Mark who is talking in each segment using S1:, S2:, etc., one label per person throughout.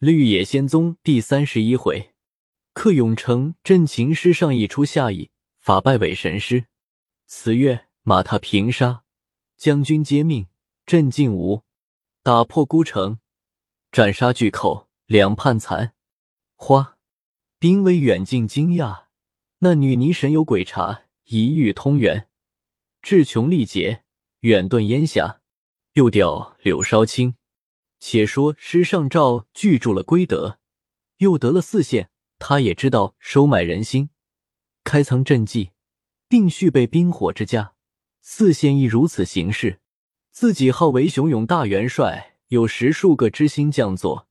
S1: 绿野仙踪第三十一回，克永成镇秦师上一出下邑，法败伪神师。此月马踏平沙，将军接命，镇尽吴，打破孤城，斩杀巨寇，两叛残。花，兵威远近惊讶。那女尼神有鬼查，一遇通元，智穷力竭，远遁烟霞。又调柳梢青。且说师上诏拒住了归德，又得了四县，他也知道收买人心，开仓赈济，定蓄备兵火之家。四县亦如此行事。自己号为雄勇大元帅，有十数个知心将佐；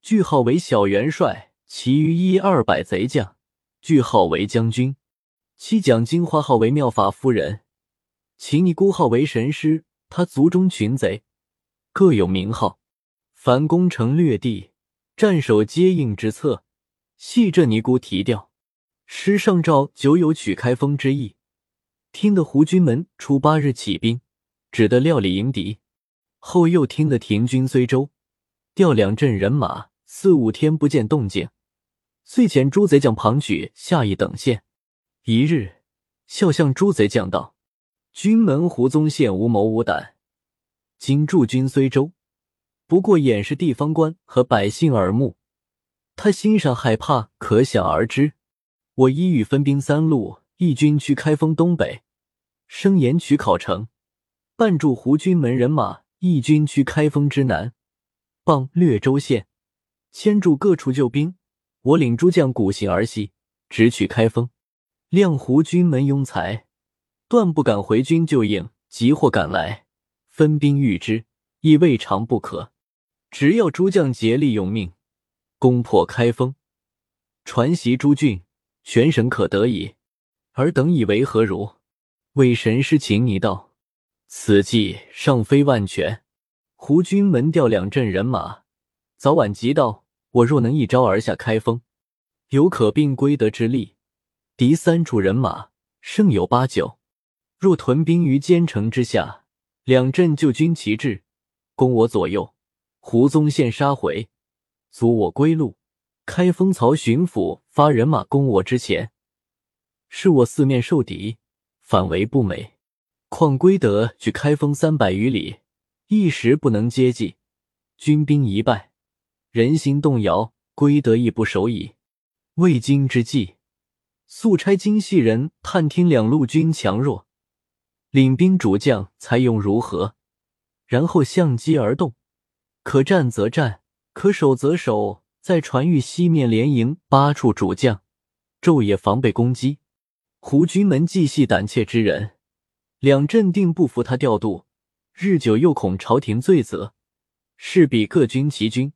S1: 句号为小元帅，其余一二百贼将。句号为将军。七蒋金花号为妙法夫人，秦尼姑号为神师。他族中群贼各有名号。凡攻城略地，战守接应之策，系这尼姑提调。师上诏久有取开封之意，听得胡军门初八日起兵，只得料理迎敌。后又听得停军随州，调两镇人马，四五天不见动静，遂遣诸贼将庞举下邑等县。一日，笑向诸贼将道：“军门胡宗宪无谋无胆，今驻军随州。”不过掩饰地方官和百姓耳目，他心上害怕，可想而知。我一语分兵三路，一军去开封东北，声言取考城，半驻胡军门人马；一军去开封之南，傍略州县，牵住各处救兵。我领诸将鼓行而西，直取开封。亮胡军门庸才，断不敢回军救应。急或赶来，分兵御之，亦未尝不可。只要诸将竭力用命，攻破开封，传习诸郡，全省可得矣。尔等以为何如？魏神师秦尼道：“此计尚非万全。胡军门调两阵人马，早晚急到。我若能一招而下开封，有可并归德之力。敌三处人马，胜有八九。若屯兵于坚城之下，两阵救军齐至，攻我左右。”胡宗宪杀回，阻我归路。开封曹巡抚发人马攻我之前，是我四面受敌，反为不美。况归德距开封三百余里，一时不能接济，军兵一败，人心动摇，归德亦不守矣。未经之计，速差精细人探听两路军强弱，领兵主将才用如何，然后相机而动。可战则战，可守则守，在传谕西面连营八处主将，昼夜防备攻击。胡军门既系胆怯之人，两镇定不服他调度，日久又恐朝廷罪责，势必各军齐军。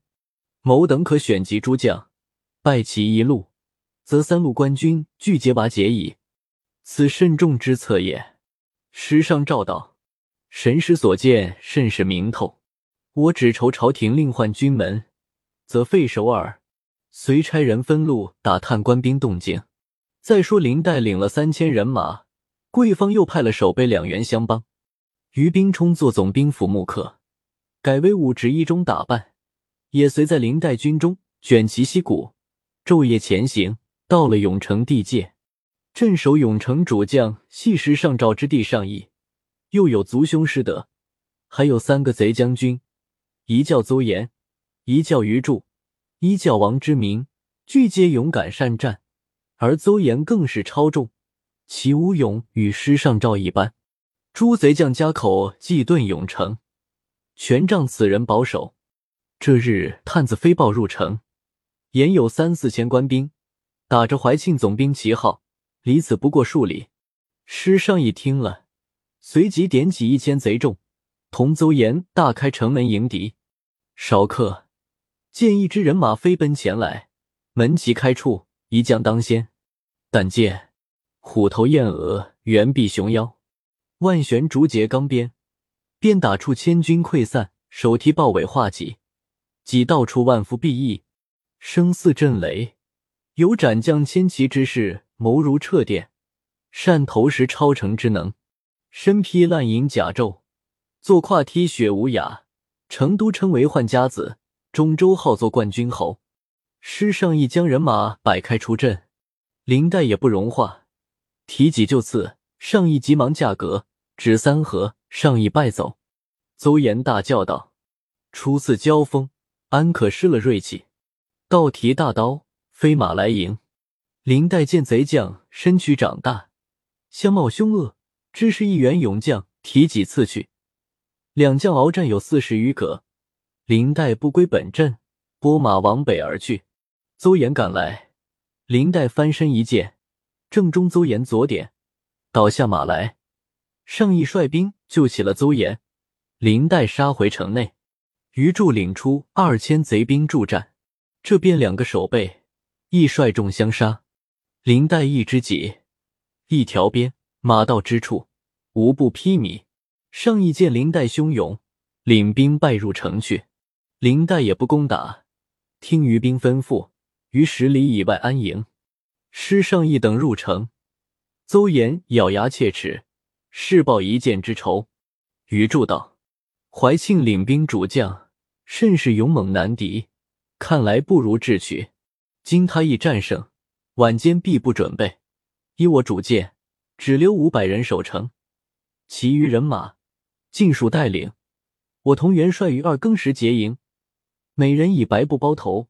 S1: 某等可选集诸将，败其一路，则三路官军俱皆瓦解矣。此慎重之策也。诗上诏道：“神师所见甚是明透。”我只愁朝廷另换军门，则费首尔。随差人分路打探官兵动静。再说林带领了三千人马，贵方又派了守备两员相帮。于兵冲做总兵府幕客，改为武职一中打扮，也随在林代军中卷旗息鼓，昼夜前行。到了永城地界，镇守永城主将系时上诏之地上邑，又有族兄师德，还有三个贼将军。一叫邹延，一叫于柱，一叫王之明，俱皆勇敢善战，而邹延更是超重，其武勇与师上诏一般。诸贼将家口既遁永城，全仗此人保守。这日探子飞报入城，言有三四千官兵，打着怀庆总兵旗号，离此不过数里。师上一听了，随即点起一千贼众，同邹延大开城门迎敌。少客见一支人马飞奔前来，门旗开处，一将当先。但见虎头燕额，猿臂熊腰，万旋竹节钢鞭，鞭打处千军溃散，手提豹尾画戟，戟到处万夫必易，声似震雷。有斩将千骑之势，谋如掣电，善投石超城之能，身披烂银甲胄，坐跨踢雪无涯。成都称为宦家子，中州号作冠军侯。师尚义将人马摆开出阵，林黛也不容化，提戟就刺。尚义急忙架格，指三合。尚义败走。邹衍大叫道：“初次交锋，安可失了锐气？”倒提大刀，飞马来迎。林黛见贼将身躯长大，相貌凶恶，知是一员勇将，提戟刺去。两将鏖战有四十余个，林黛不归本阵，拨马往北而去。邹衍赶来，林黛翻身一剑，正中邹衍左点，倒下马来。尚义率兵救起了邹衍，林黛杀回城内。余柱领出二千贼兵助战，这边两个守备亦率众相杀。林黛一支戟，一条鞭，马到之处，无不披靡。尚义见林黛汹涌，领兵败入城去。林黛也不攻打，听余兵吩咐，于十里以外安营。施尚义等入城，邹衍咬牙切齿。誓报一箭之仇。余祝道：“怀庆领兵主将甚是勇猛难敌，看来不如智取。今他亦战胜，晚间必不准备。依我主见，只留五百人守城，其余人马尽数带领。我同元帅于二更时结营，每人以白布包头，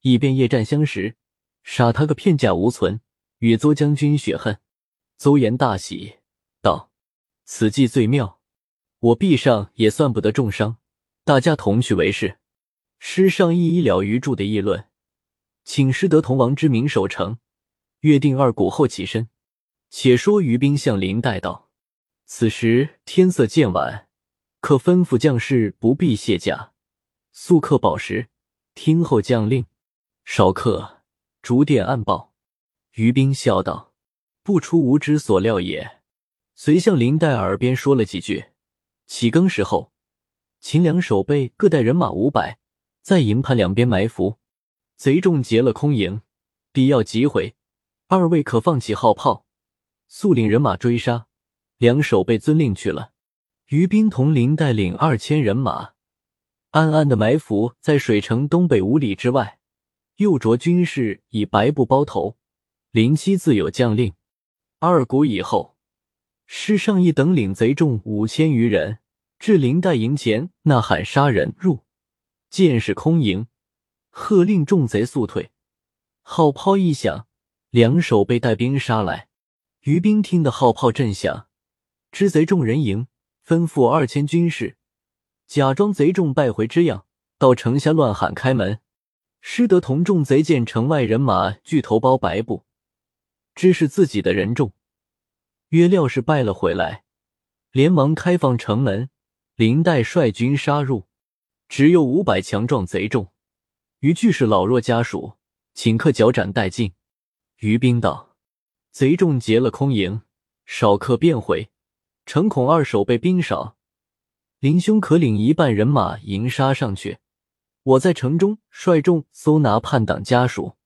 S1: 以便夜战相识，杀他个片甲无存，与邹将军血恨。”邹延大喜，道。此计最妙，我臂上也算不得重伤，大家同去为是。师上一一了余柱的议论，请师得同王之名守城，约定二鼓后起身。且说余兵向林带道：“此时天色渐晚，可吩咐将士不必卸甲，速刻宝石，听候将令。”少客逐电暗报。余兵笑道：“不出吾之所料也。”随向林黛耳边说了几句。起更时候，秦两守备各带人马五百，在营盘两边埋伏。贼众劫了空营，必要急回。二位可放起号炮，速领人马追杀。两守备遵令去了。余兵同林带领二千人马，暗暗的埋伏在水城东北五里之外。右着军士以白布包头。林七自有将令。二鼓以后。施尚义等领贼众五千余人至林带营前，呐喊杀人入，见是空营，喝令众贼速退。号炮一响，两手被带兵杀来。余兵听得号炮震响，知贼众人营，吩咐二千军士假装贼众败回之样，到城下乱喊开门。师德同众贼见城外人马聚头包白布，知是自己的人众。约料是败了回来，连忙开放城门。林黛率军杀入，只有五百强壮贼众，余俱是老弱家属，顷刻脚斩殆尽。余兵道：“贼众劫了空营，少刻便回，诚恐二守备兵少，林兄可领一半人马迎杀上去，我在城中率众搜拿叛党家属。”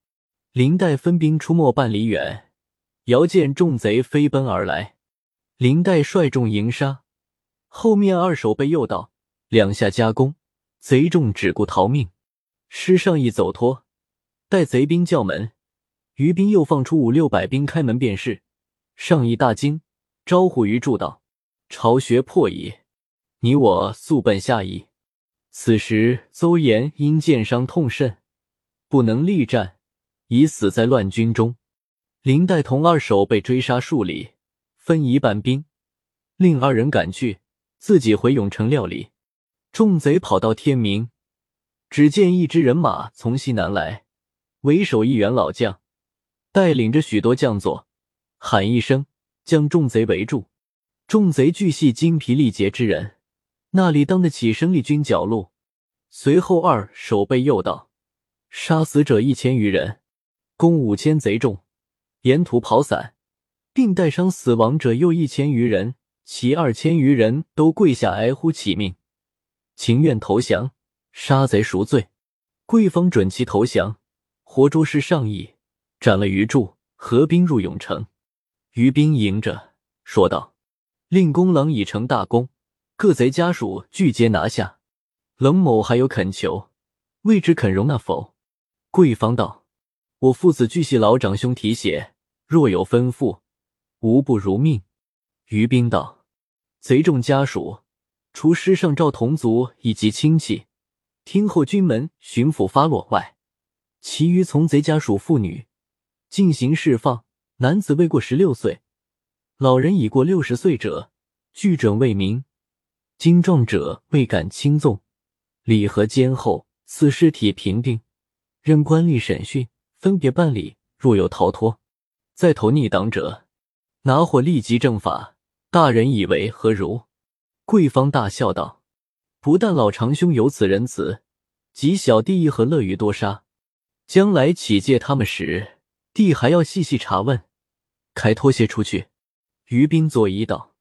S1: 林代分兵出没半里远。遥见众贼飞奔而来，林代率众迎杀，后面二守备又到，两下夹攻，贼众只顾逃命。施尚义走脱，待贼兵叫门，余兵又放出五六百兵开门便是。尚义大惊，招呼余柱道：“巢穴破矣，你我速奔下邑。”此时邹衍因箭伤痛甚，不能力战，已死在乱军中。林黛同二守被追杀数里，分一半兵，令二人赶去，自己回永城料理。众贼跑到天明，只见一支人马从西南来，为首一员老将，带领着许多将佐，喊一声，将众贼围住。众贼俱系精疲力竭之人，那里当得起生力军剿戮？随后二守备又道：杀死者一千余人，攻五千贼众。沿途跑散，并带伤死亡者又一千余人，其二千余人都跪下哀呼乞命，情愿投降，杀贼赎罪。贵方准其投降，活捉是上意，斩了余柱，合兵入永城。余兵迎着，说道：“令公郎已成大功，各贼家属俱皆拿下。冷某还有恳求，未知肯容纳否？”贵方道：“我父子俱系老长兄提携，若有吩咐，无不如命。”于冰道：“贼众家属，除师上赵同族以及亲戚，听候军门巡抚发落外，其余从贼家属妇女进行释放。男子未过十六岁，老人已过六十岁者，俱准未明。精壮者未敢轻纵。礼和监后，此尸体平定，任官吏审讯，分别办理。若有逃脱，再投逆党者，拿火立即正法。”大人以为何如？贵方大笑道：“不但老长兄有此仁慈，即小弟亦何乐于多杀。将来起借他们时，弟还要细细查问，开脱些出去。”于斌作揖道：“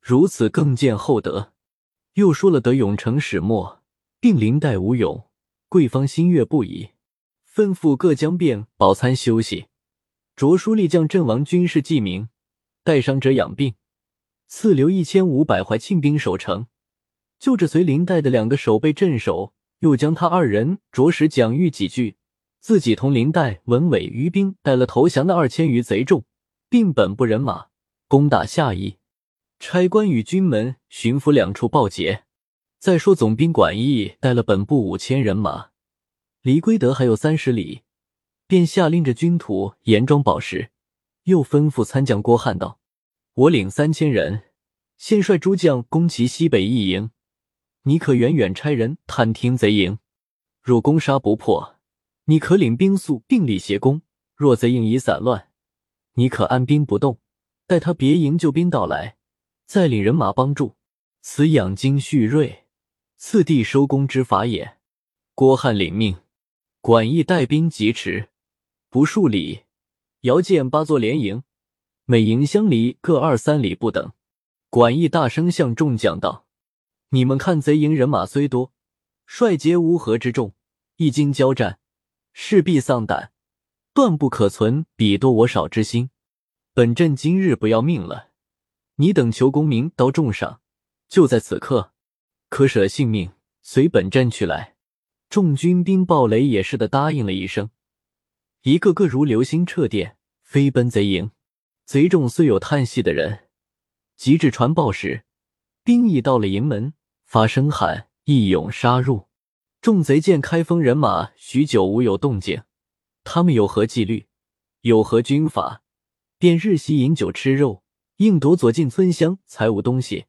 S1: 如此更见厚德。”又说了得永成始末，并临代吴勇。贵方心悦不已，吩咐各将便饱餐休息，着书立将阵亡军士记名，带伤者养病。赐留一千五百怀庆兵守城，就着随林代的两个守备镇守，又将他二人着实奖谕几句，自己同林代、文伟、余兵带了投降的二千余贼众，并本部人马攻打下邑，差官与军门、巡抚两处报捷。再说总兵管义带了本部五千人马，离归德还有三十里，便下令着军土严装宝石，又吩咐参将郭汉道。我领三千人，先率诸将攻其西北一营。你可远远差人探听贼营，若攻杀不破，你可领兵速并力协攻；若贼营已散乱，你可按兵不动，待他别营救兵到来，再领人马帮助。此养精蓄锐，次第收工之法也。郭汉领命，管义带兵疾驰，不数里，遥见八座连营。每营相离各二三里不等，管义大声向众讲道：“你们看，贼营人马虽多，率皆乌合之众，一经交战，势必丧胆，断不可存彼多我少之心。本镇今日不要命了，你等求功名到重赏，就在此刻，可舍性命随本镇去来。”众军兵暴雷也似的答应了一声，一个个如流星掣电，飞奔贼营。贼众虽有叹息的人，及至传报时，兵已到了营门，发声喊，一勇杀入。众贼见开封人马许久无有动静，他们有何纪律，有何军法，便日夕饮酒吃肉，硬夺左近村乡财物东西，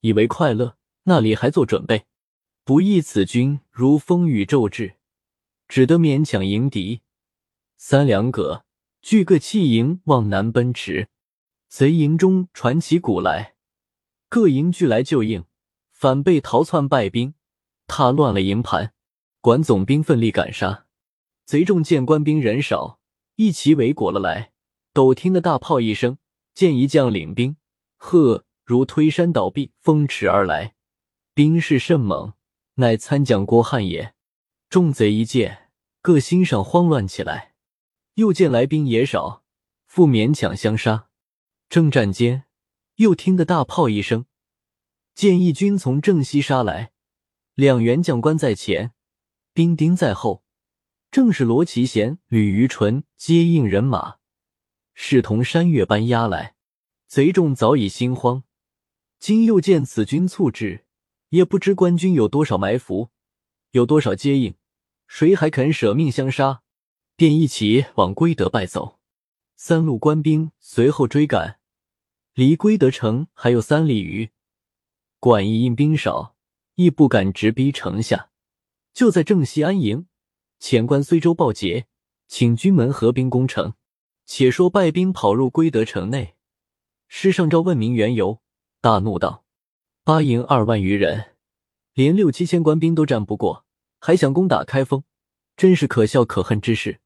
S1: 以为快乐。那里还做准备？不意此军如风雨骤至，只得勉强迎敌。三两个。聚各弃营往南奔驰，贼营中传起鼓来，各营俱来救应，反被逃窜败兵，踏乱了营盘。管总兵奋力赶杀，贼众见官兵人少，一齐围裹了来。陡听得大炮一声，见一将领兵，呵，如推山倒壁，风驰而来，兵势甚猛，乃参将郭汉也。众贼一见，各心上慌乱起来。又见来兵也少，复勉强相杀。正战间，又听得大炮一声，见义军从正西杀来，两员将官在前，兵丁在后，正是罗奇贤、吕于纯接应人马，势同山岳般压来。贼众早已心慌，今又见此军促至，也不知官军有多少埋伏，有多少接应，谁还肯舍命相杀？便一起往归德败走，三路官兵随后追赶，离归德城还有三里余。管义因兵少，亦不敢直逼城下，就在正西安营。遣官随州报捷，请军门合兵攻城。且说败兵跑入归德城内，师上诏问明缘由，大怒道：“八营二万余人，连六七千官兵都战不过，还想攻打开封，真是可笑可恨之事。”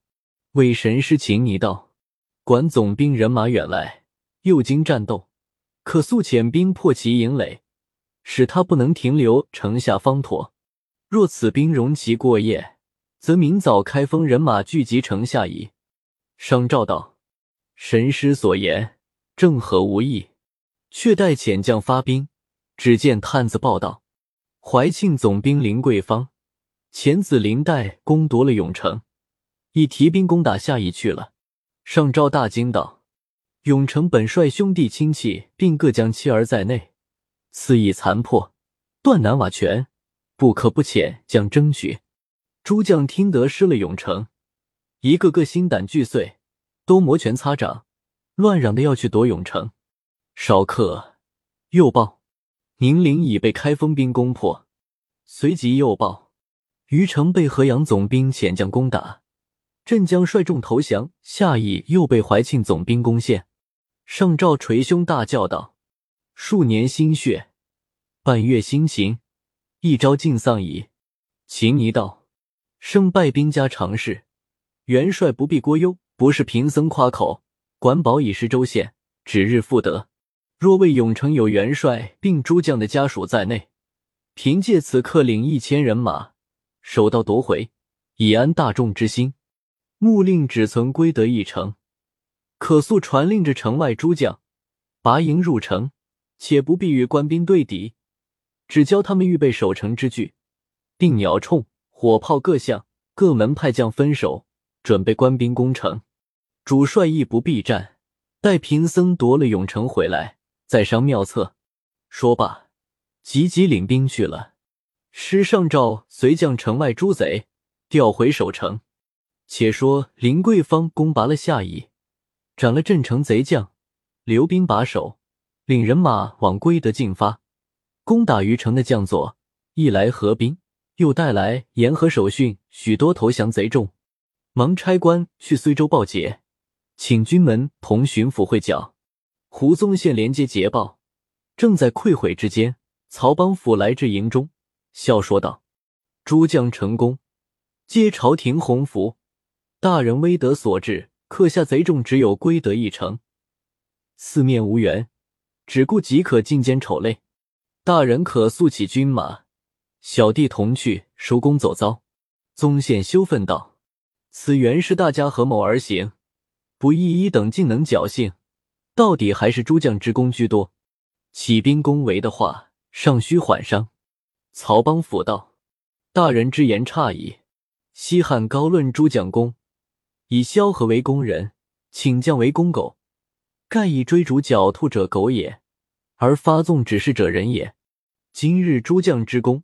S1: 为神师请你道，管总兵人马远来，又经战斗，可速遣兵破其营垒，使他不能停留城下方妥。若此兵容其过夜，则明早开封人马聚集城下矣。商召道：“神师所言正合无异，却待遣将发兵。”只见探子报道：怀庆总兵林桂芳前子林黛攻夺了永城，已提兵攻打下邑去了。上诏大惊道：“永城本率兄弟亲戚，并各将妻儿在内，肆意残破，断难瓦全，不可不遣将争取。”诸将听得失了永城，一个个心胆俱碎，都摩拳擦掌，乱嚷的要去夺永城。少客又报，宁陵已被开封兵攻破。随即又报，虞城被河阳总兵遣将攻打，镇江率众投降。下邑又被怀庆总兵攻陷。上诏捶胸大叫道：“数年心血，半月辛勤，一朝尽丧矣。”秦尼道：“胜败兵家常事，元帅不必过忧。不是贫僧夸口，管保已是州县，指日复得。若为永城有元帅并诸将的家属在内。”凭借此刻领一千人马，手到夺回，以安大众之心。木令只存归德一城，可速传令着城外诸将，拔营入城，且不必与官兵对敌，只教他们预备守城之具，定鸟铳、火炮各项，各门派将分手，准备官兵攻城。主帅亦不必战，待贫僧夺了永城回来，再商妙策。说罢。急急领兵去了，师上诏随将城外诸贼调回守城。且说林桂芳攻拔了下邑，斩了镇城贼将，留兵把守，领人马往归德进发，攻打虞城的将佐，一来合兵，又带来沿河守训许多投降贼众，忙差官去睢州报捷，请军门同巡抚会剿。胡宗宪连接捷报，正在溃毁之间。曹邦甫来至营中，笑说道：“诸将成功，皆朝廷洪福。大人威德所致，克下贼众只有归德一城，四面无援，只顾即可尽歼丑类。大人可速起军马，小弟同去收功走遭。”宗宪羞愤道：“此原是大家合谋而行，不义一等竟能侥幸，到底还是诸将之功居多。起兵攻围的话。”尚需缓商。曹邦甫道：“大人之言差矣。西汉高论诸将功，以萧何为公人，请将为公狗。盖以追逐狡兔者狗也，而发纵指示者人也。今日诸将之功，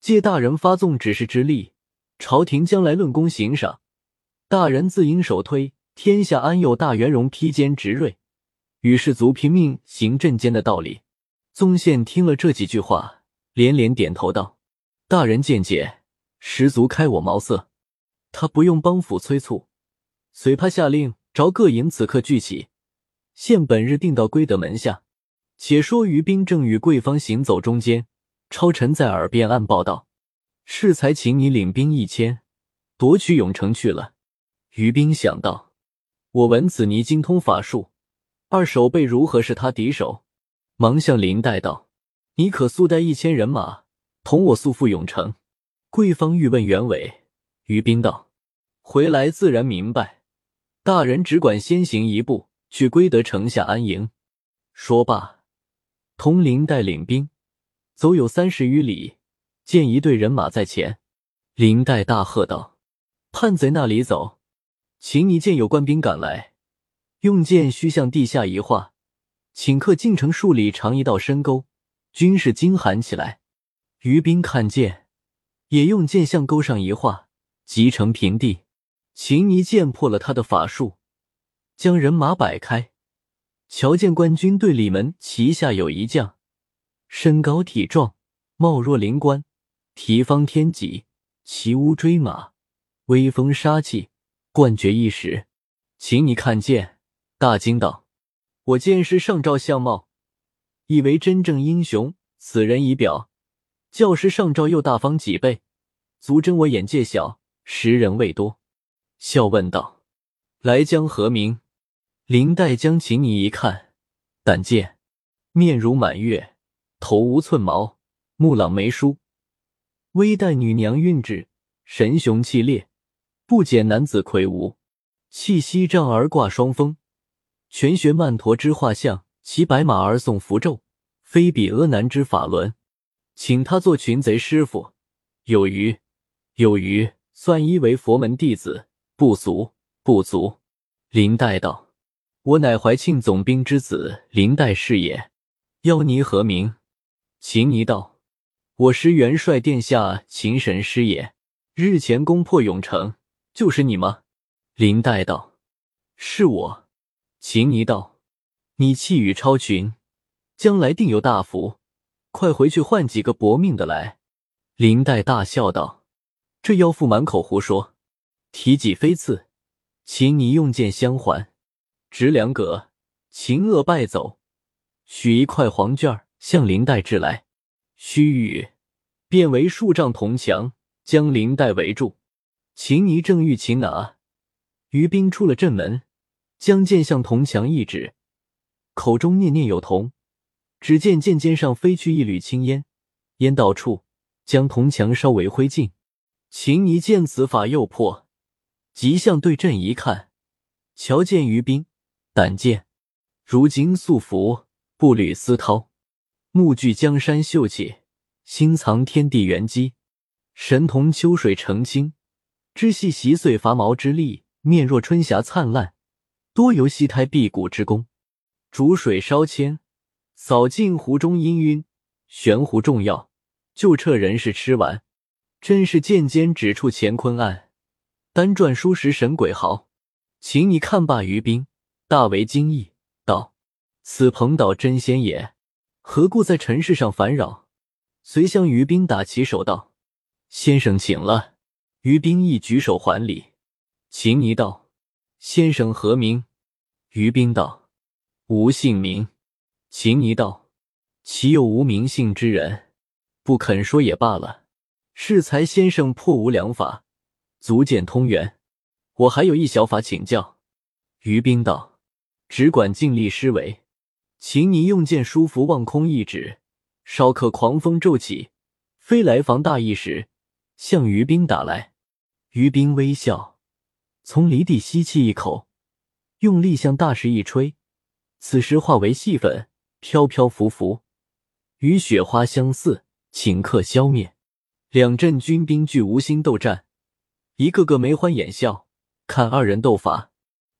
S1: 借大人发纵指示之力，朝廷将来论功行赏，大人自应首推。天下安有大圆融披坚执锐，与士卒拼命行阵间的道理？”宗宪听了这几句话，连连点头道：“大人见解十足开我茅塞。”他不用帮府催促，随他下令，着各营此刻聚起，现本日定到归德门下。且说于兵正与桂芳行走中间，超臣在耳边暗报道：“适才请你领兵一千，夺取永城去了。”于兵想到：“我闻子尼精通法术，二手辈如何是他敌手？”忙向林黛道：“你可速带一千人马，同我速赴永城。”桂芳欲问原委，于斌道：“回来自然明白。大人只管先行一步，去归德城下安营。”说罢，同林黛领兵走有三十余里，见一队人马在前，林黛大喝道：“叛贼那里走？请你见有官兵赶来，用剑须向地下一划。”顷刻，进城数里长一道深沟，军士惊喊起来。于兵看见，也用剑向沟上一划，即成平地。秦尼剑破了他的法术，将人马摆开。瞧见官军队里门旗下有一将，身高体壮，貌若灵官，提方天戟，骑乌骓马，威风杀气，冠绝一时。请你看见，大惊道。我见师上照相貌，以为真正英雄。此人仪表，教师上照又大方几倍，足真我眼界小，识人未多。笑问道：“来将何名？”林黛将秦你一看，胆见面如满月，头无寸毛，目朗眉疏，微带女娘韵致，神雄气烈，不减男子魁梧，气息丈而挂双峰。全学曼陀之画像，骑白马而诵符咒，非比阿难之法轮，请他做群贼师傅。有余有余算一为佛门弟子，不足，不足。林黛道：“我乃怀庆总兵之子林黛是也，邀尼何名？”秦尼道：“我师元帅殿下秦神师也。日前攻破永城，就是你吗？”林黛道：“是我。”秦尼道：“你气宇超群，将来定有大福，快回去换几个搏命的来。”林黛大笑道：“这妖妇满口胡说，提戟飞刺。”秦尼用剑相还，执两戈，秦恶败走，取一块黄卷向林黛掷来，须臾，变为数丈铜墙，将林黛围住。秦尼正欲擒拿，于冰出了阵门，将剑向铜墙一指，口中念念有同。只见剑尖上飞去一缕青烟，烟到处，将铜墙烧为灰烬。秦尼见此法又破。急向对阵一看，瞧见于冰胆剑如今素服，步履丝绦，目具江山秀气，心藏天地元机，神同秋水澄清，知系习碎伐毛之力，面若春霞灿烂，多由西胎辟谷之功。煮水烧铅，扫尽壶中氤氲，悬壶重药，就撤人世吃完，真是剑尖指处乾坤暗。单传书时神鬼嚎，请你看罢于冰，大为惊异，道：“此彭岛真仙也，何故在尘世上烦扰？”遂向于冰打起手道：“先生请了。”于冰亦举手还礼。秦尼道：“先生何名？”于冰道：“无姓名。”秦尼道：“岂有无名姓之人？不肯说也罢了。适才先生破无良法。”足见通源，我还有一小法请教。于冰道：“只管尽力施为。”秦尼用剑书符望空一指，稍刻狂风骤起，飞来防大意时，向于冰打来。于冰微笑，从离地吸气一口，用力向大石一吹，此时化为细粉，飘飘浮浮，与雪花相似，顷刻消灭。两阵军兵俱无心斗战。一个个眉欢眼笑，看二人斗法。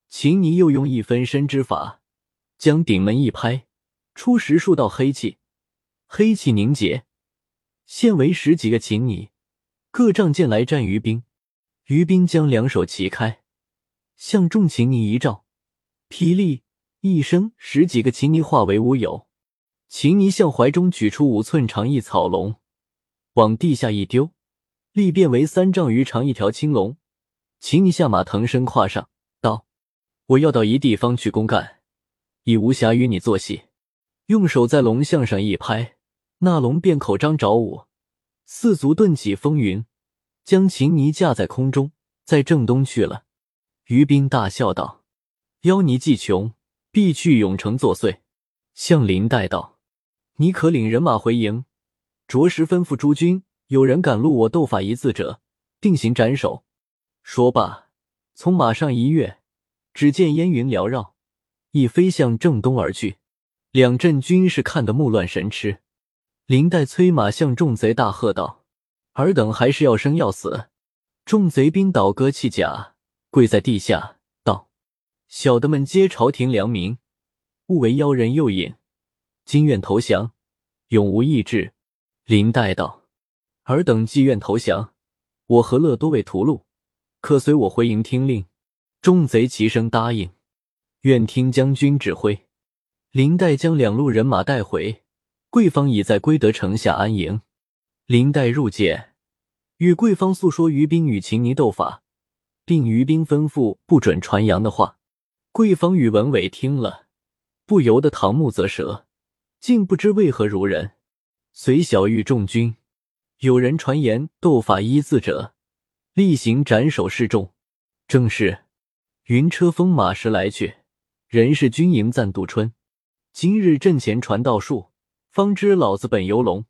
S1: 秦尼又用一分身之法，将顶门一拍，出十数道黑气，黑气凝结，现为十几个秦尼，各仗剑来战于兵。于兵将两手齐开，向众秦尼一照，霹雳一声，十几个秦尼化为乌有。秦尼向怀中取出五寸长一草龙，往地下一丢。力变为三丈余长一条青龙，秦尼下马腾身跨上，道：“我要到一地方去公干，已无暇与你做戏。”用手在龙象上一拍，那龙便口张爪舞，四足顿起风云，将秦尼架在空中，在正东去了。于冰大笑道：“妖尼既穷，必去永城作祟。”向林黛道：“你可领人马回营，着实吩咐诸军。”有人敢录我斗法一字者，定行斩首。说罢，从马上一跃，只见烟云缭绕，已飞向正东而去。两阵军士看得目乱神痴。林黛催马向众贼大喝道：“尔等还是要生要死！”众贼兵倒戈弃甲，跪在地下道：“小的们皆朝廷良民，勿为妖人诱引，今愿投降，永无意志。”林黛道。尔等既愿投降，我何乐多为屠戮？可随我回营听令。众贼齐声答应。愿听将军指挥。林黛将两路人马带回，贵方已在归德城下安营。林黛入见，与贵方诉说于冰与秦尼斗法，并于冰吩咐不准传扬的话。贵方与文伟听了，不由得瞠目啧舌，竟不知为何如人。随小谕众军。有人传言斗法一字者，例行斩首示众。正是云车风马时来去，人是军营暂度春。今日阵前传道术，方知老子本游龙。